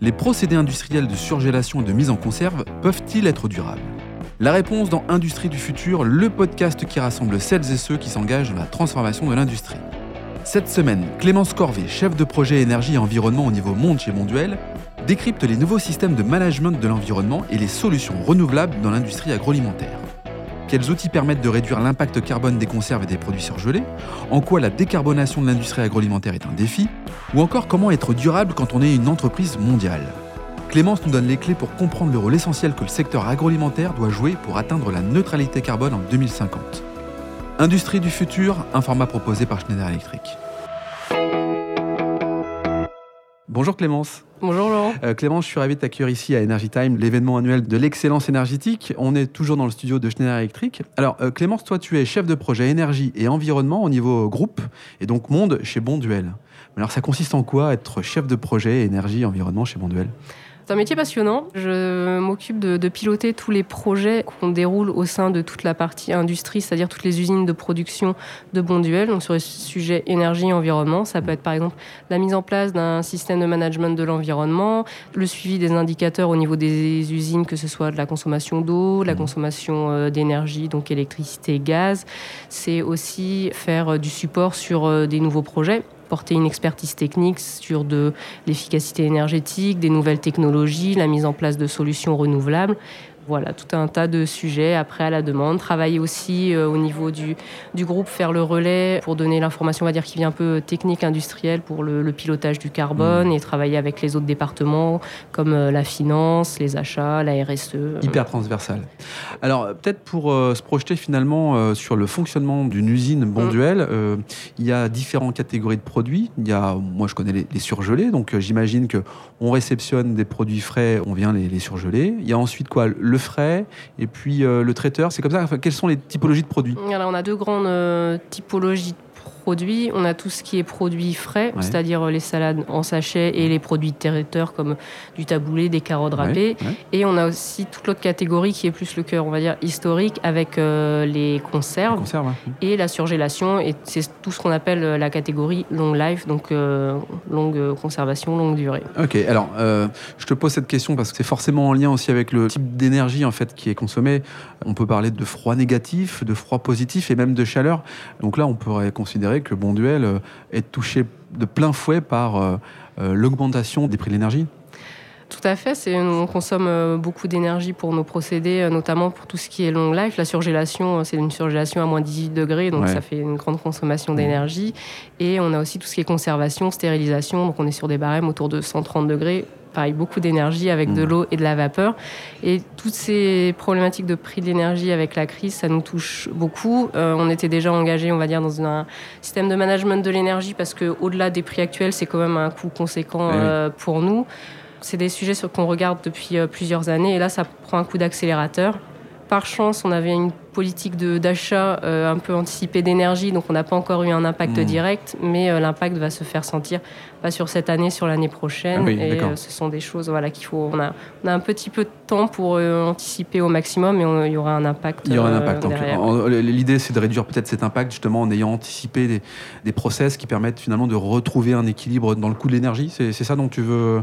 Les procédés industriels de surgélation et de mise en conserve peuvent-ils être durables La réponse dans Industrie du futur, le podcast qui rassemble celles et ceux qui s'engagent dans la transformation de l'industrie. Cette semaine, Clémence Corvé, chef de projet énergie et environnement au niveau monde chez Monduel, décrypte les nouveaux systèmes de management de l'environnement et les solutions renouvelables dans l'industrie agroalimentaire. Quels outils permettent de réduire l'impact carbone des conserves et des produits surgelés En quoi la décarbonation de l'industrie agroalimentaire est un défi Ou encore comment être durable quand on est une entreprise mondiale Clémence nous donne les clés pour comprendre le rôle essentiel que le secteur agroalimentaire doit jouer pour atteindre la neutralité carbone en 2050. Industrie du futur, un format proposé par Schneider Electric. Bonjour Clémence. Bonjour Laurent. Euh, Clémence, je suis ravi de t'accueillir ici à Energy Time, l'événement annuel de l'excellence énergétique. On est toujours dans le studio de Schneider Electric. Alors euh, Clémence, toi tu es chef de projet énergie et environnement au niveau groupe et donc monde chez Bonduel. Alors ça consiste en quoi être chef de projet énergie et environnement chez Bonduel? C'est un métier passionnant. Je m'occupe de, piloter tous les projets qu'on déroule au sein de toute la partie industrie, c'est-à-dire toutes les usines de production de Bonduel. Donc sur les sujets énergie et environnement, ça peut être par exemple la mise en place d'un système de management de l'environnement, le suivi des indicateurs au niveau des usines, que ce soit de la consommation d'eau, la mmh. consommation euh, d'énergie, donc électricité, gaz. C'est aussi faire euh, du support sur euh, des nouveaux projets porter une expertise technique sur de l'efficacité énergétique, des nouvelles technologies, la mise en place de solutions renouvelables. Voilà, tout un tas de sujets après à la demande. Travailler aussi euh, au niveau du, du groupe, faire le relais pour donner l'information, on va dire, qui vient un peu technique, industrielle pour le, pilotage du carbone mmh. et travailler avec les autres départements comme euh, la finance, les achats, la RSE. Hyper transversal. Alors, peut-être pour euh, se projeter finalement sur le fonctionnement d'une usine Bonduel, mmh. il y a différentes catégories de produits. Il y a, moi, je connais les, surgelés, donc j'imagine qu'on réceptionne des produits frais, on vient les, les surgeler. Il y a ensuite quoi? le frais et puis euh, le traiteur. C'est comme ça. quelles sont les typologies de produits? Alors, on a deux grandes euh, typologies de produits. On a tout ce qui est produits frais, c'est-à-dire euh, les salades en sachet et les produits de territoire comme du taboulé, des carottes râpées. Et on a aussi toute l'autre catégorie qui est plus le cœur, on va dire, historique avec euh, les conserves, et la surgélation. Et c'est tout ce qu'on appelle euh, la catégorie long life, donc longue conservation, longue durée. Ok, alors je te pose cette question parce que c'est forcément en lien aussi avec le type d'énergie en fait qui est consommé. On peut parler de froid négatif, de froid positif et même de chaleur. Donc là, on pourrait considérer que Bonduel euh, est touché de plein fouet par euh, euh, l'augmentation des prix de l'énergie tout à fait. on consomme beaucoup d'énergie pour nos procédés, notamment pour tout ce qui est long life. La surgélation, c'est une surgélation à moins 18 degrés, donc ça fait une grande consommation mmh. d'énergie. Et on a aussi tout ce qui est conservation, stérilisation. Donc on est sur des barèmes autour de 130 degrés pareil, beaucoup d'énergie avec de mmh. l'eau et de la vapeur. Et toutes ces problématiques de prix de l'énergie avec la crise, ça nous touche beaucoup. Euh, on était déjà engagé, on va dire, dans un système de management de l'énergie parce que au-delà des prix actuels, c'est quand même un coût conséquent eh euh, pour nous. C'est des sujets qu'on regarde depuis euh, plusieurs années et là, ça prend un coup d'accélérateur. Par chance, on avait une politique d'achat euh, un peu anticipée d'énergie, donc on n'a pas encore eu un impact hmm. direct, mais euh, l'impact va se faire sentir pas sur cette année, sur l'année prochaine. Ah et euh, ce sont des choses voilà, qu'il faut. On a, on a, un petit peu de temps pour anticiper au maximum, mais il y aura un impact. Il y aura un impact. L'idée, c'est de réduire peut-être cet impact justement en ayant anticipé des, des, process qui permettent finalement de retrouver un équilibre dans le coût de l'énergie. C'est ça dont tu veux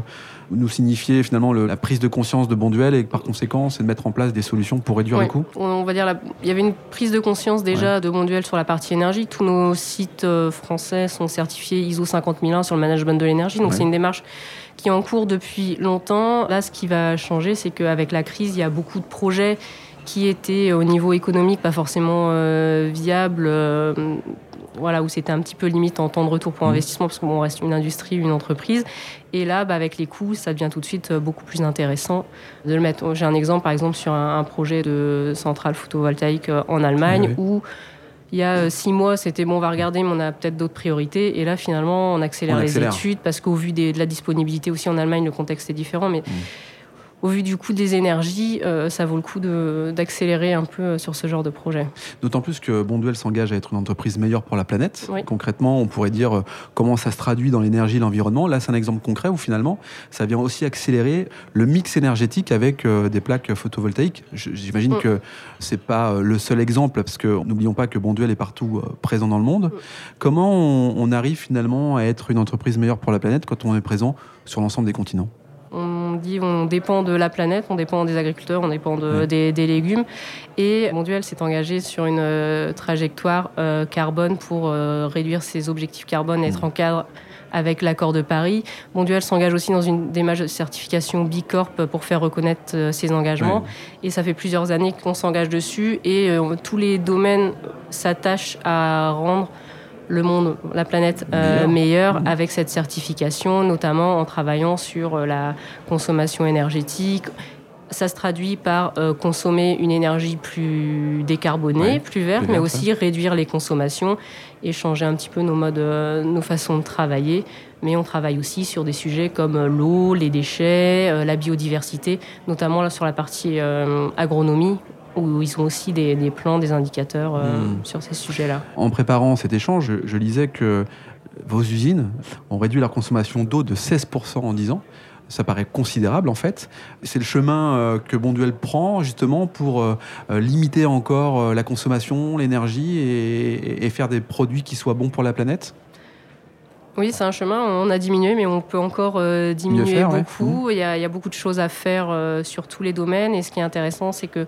nous signifier finalement la prise de conscience de Bonduel et par conséquent, c'est de mettre en place des solutions pour réduire les coûts? On va dire la, il y avait une prise de conscience déjà de Monduel sur la partie énergie. Tous nos sites euh, français sont certifiés ISO 50001 sur le management de l'énergie. Donc c'est une démarche qui est en cours depuis longtemps. Là, ce qui va changer, c'est qu'avec la crise, il y a beaucoup de projets qui étaient au niveau économique pas forcément euh, viables. Euh, voilà, où c'était un petit peu limite en temps de retour pour mmh. investissement, parce qu'on reste une industrie, une entreprise. Et là, bah, avec les coûts, ça devient tout de suite euh, beaucoup plus intéressant de le mettre. J'ai un exemple, par exemple, sur un, projet de centrale photovoltaïque euh, en Allemagne, où il y a euh, six mois, c'était bon, on va regarder, mais on a peut-être d'autres priorités. Et là, finalement, on accélère, les études, parce qu'au vu de la disponibilité aussi en Allemagne, le contexte est différent. Mais mmh au vu du coût des énergies, euh, ça vaut le coup d'accélérer un peu euh, sur ce genre de projet. D'autant plus que Bonduel s'engage à être une entreprise meilleure pour la planète. Concrètement, on pourrait dire euh, comment ça se traduit dans l'énergie et l'environnement. Là, c'est un exemple concret où finalement, ça vient aussi accélérer le mix énergétique avec des plaques photovoltaïques. J'imagine mm. que c'est pas le seul exemple, parce que n'oublions pas que Bonduel est partout présent dans le monde. Mm. Comment on arrive finalement à être une entreprise meilleure pour la planète quand on est présent sur l'ensemble des continents? on dit, on dépend de la planète, on dépend des agriculteurs, on dépend des, légumes. Et Monduel s'est engagé sur une euh, trajectoire euh, carbone pour réduire ses objectifs carbone et être mmh. en cadre avec l'accord de Paris. Monduel s'engage aussi dans une démarche de certification Bicorp pour faire reconnaître ses engagements. Et ça fait plusieurs années qu'on s'engage dessus et tous les domaines s'attachent à rendre le monde, la planète euh, meilleure mmh. avec cette certification, notamment en travaillant sur euh, la consommation énergétique. Ça se traduit par euh, consommer une énergie plus décarbonée, plus verte, mais aussi réduire les consommations et changer un petit peu nos modes, nos façons de travailler. Mais on travaille aussi sur des sujets comme l'eau, les déchets, la biodiversité, notamment sur la partie agronomie où ils ont aussi des, plans, des indicateurs euh, hmm. sur ces sujets-là. En préparant cet échange, je, lisais que vos usines ont réduit leur consommation d'eau de 16% en 10 ans. Ça paraît considérable en fait. C'est le chemin euh, que Bonduel prend justement pour euh, limiter encore la consommation, l'énergie et, faire des produits qui soient bons pour la planète? Oui, c'est un chemin. On a diminué, mais on peut encore diminuer beaucoup. Il, y a, il, y a, beaucoup de choses à faire sur tous les domaines. Et ce qui est intéressant, c'est que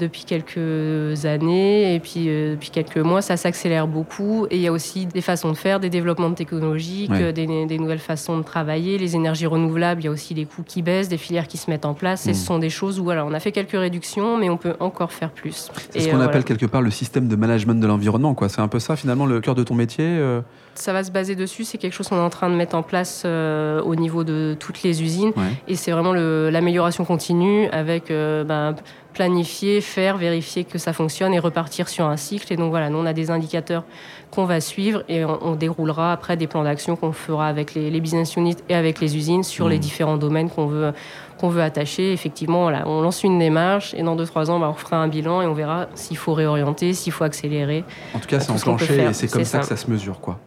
depuis quelques années et puis euh, depuis quelques mois, ça s'accélère beaucoup. Et il y a aussi des façons de faire, des développements technologiques, des, nouvelles façons de travailler, les énergies renouvelables. Il y a aussi des coûts qui baissent, des filières qui se mettent en place. Et ce mm. sont des choses où voilà, on a fait quelques réductions, mais on peut encore faire plus. C'est ce qu'on euh, appelle quelque part le système de management de l'environnement. C'est un peu ça finalement le cœur de ton métier. Euh ça va se baser dessus. C'est quelque chose qu'on est en train de mettre en place au niveau de toutes les usines. Et c'est vraiment l'amélioration continue avec ben, planifier, faire, vérifier que ça fonctionne et repartir sur un cycle. Et donc voilà, nous on a des indicateurs qu'on va suivre et on, déroulera après des plans d'action qu'on fera avec les, business units et avec les usines sur les mmh. différents domaines qu'on veut qu'on veut attacher. Effectivement, voilà, on lance une démarche et dans 2-3 ans, bah, on fera un bilan et on verra s'il faut réorienter, s'il faut accélérer. En tout cas, c'est enclenché et c'est comme ça, que ça se mesure. quoi.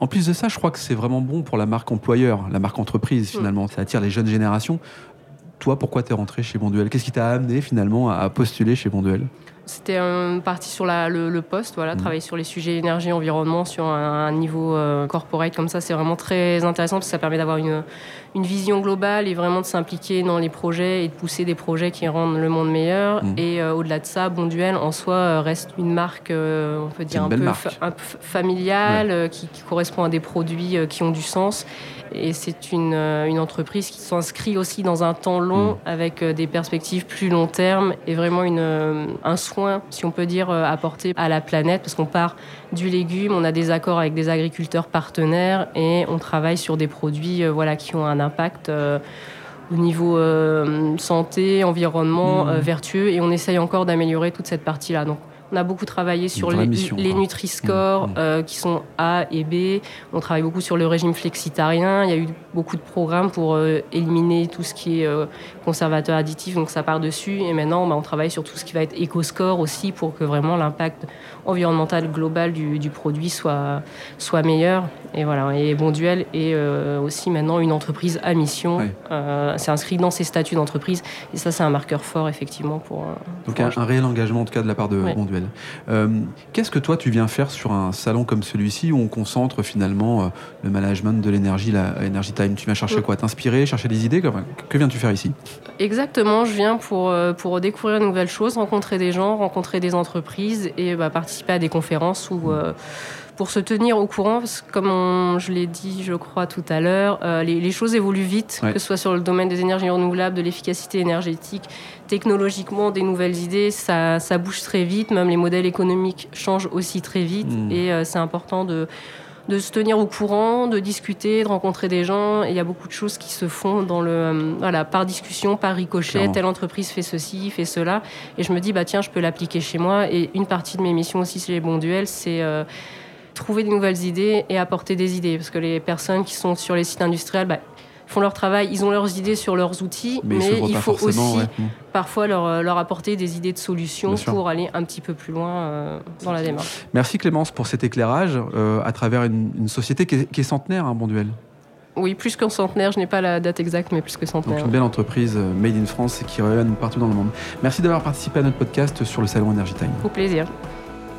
En plus de ça, je crois que c'est vraiment bon pour la marque employeur, la marque entreprise mmh. finalement. Ça attire les jeunes générations toi, pourquoi tu es rentré chez Bonduel? Qu'est-ce qui t'a amené finalement à postuler chez Bonduel? C'était une partie sur le, poste, voilà, mmh. travailler sur les sujets énergie, environnement, sur un, niveau euh, corporate comme ça, c'est vraiment très intéressant parce que ça permet d'avoir une, une vision globale et vraiment de s'impliquer dans les projets et de pousser des projets qui rendent le monde meilleur. Mmh. Et euh, au-delà de ça, Bonduel en soi euh, reste une marque, on peut dire un peu, familiale, qui, qui, correspond à des produits qui ont du sens et c'est une, euh, une, entreprise qui s'inscrit aussi dans un temps long mm. avec euh, des perspectives plus long terme et vraiment une, euh, un soin, si on peut dire, apporté à la planète parce qu'on part du légume, on a des accords avec des agriculteurs partenaires et on travaille sur des produits voilà, qui ont un impact au niveau santé, environnement, mm. vertueux et on essaye encore d'améliorer toute cette partie-là. Donc on a beaucoup travaillé sur les, les Nutri-Score mmh, mmh. euh, qui sont A et B. On travaille beaucoup sur le régime flexitarien. Il y a eu beaucoup de programmes pour euh, éliminer tout ce qui est euh, conservateur additif, donc ça part dessus. Et maintenant, bah, on travaille sur tout ce qui va être éco-score aussi pour que vraiment l'impact environnemental global du, produit soit, soit meilleur. Et voilà. Et Bonduel est aussi maintenant une entreprise à mission. c'est inscrit dans ses statuts d'entreprise. Et ça, c'est un marqueur fort, effectivement, pour. donc, un, réel engagement, en tout cas, de la part de Bonduel. Euh, qu'est-ce que toi tu viens faire sur un salon comme celui-ci où on concentre finalement euh, le management de l'énergie, la Energy Time? Tu viens chercher quoi? T'inspirer, chercher des idées? Que viens-tu faire ici? Exactement, je viens pour, euh, pour découvrir de nouvelles choses, rencontrer des gens, rencontrer des entreprises et bah, participer à des conférences où pour se tenir au courant, parce que comme je l'ai dit, je crois tout à l'heure, euh, les, choses évoluent vite, que ce soit sur le domaine des énergies renouvelables, de l'efficacité énergétique, technologiquement, des nouvelles idées, ça, ça, bouge très vite, même les modèles économiques changent aussi très vite, hmm. et euh, c'est important de de se tenir au courant, de discuter, de rencontrer des gens. Et il y a beaucoup de choses qui se font dans le, euh, voilà, par discussion, par ricochet. Telle entreprise fait ceci, fait cela. Et je me dis, bah tiens, je peux l'appliquer chez moi. Et une partie de mes missions aussi, c'est les bons duels, c'est trouver de nouvelles idées et apporter des idées. Parce que les personnes qui sont sur les sites industriels bah, font leur travail, ils ont leurs idées sur leurs outils, mais, il faut aussi parfois leur, euh, leur, apporter des idées de solutions pour aller un petit peu plus loin euh, dans la démarche. Merci Clémence pour cet éclairage euh, à travers une, société qui est, centenaire, un bon duel. Oui, plus qu'un centenaire, je n'ai pas la date exacte, mais plus que centenaire. Donc une belle entreprise made in France et qui rayonne partout dans le monde. Merci d'avoir participé à notre podcast sur le salon Energy Time. Au plaisir.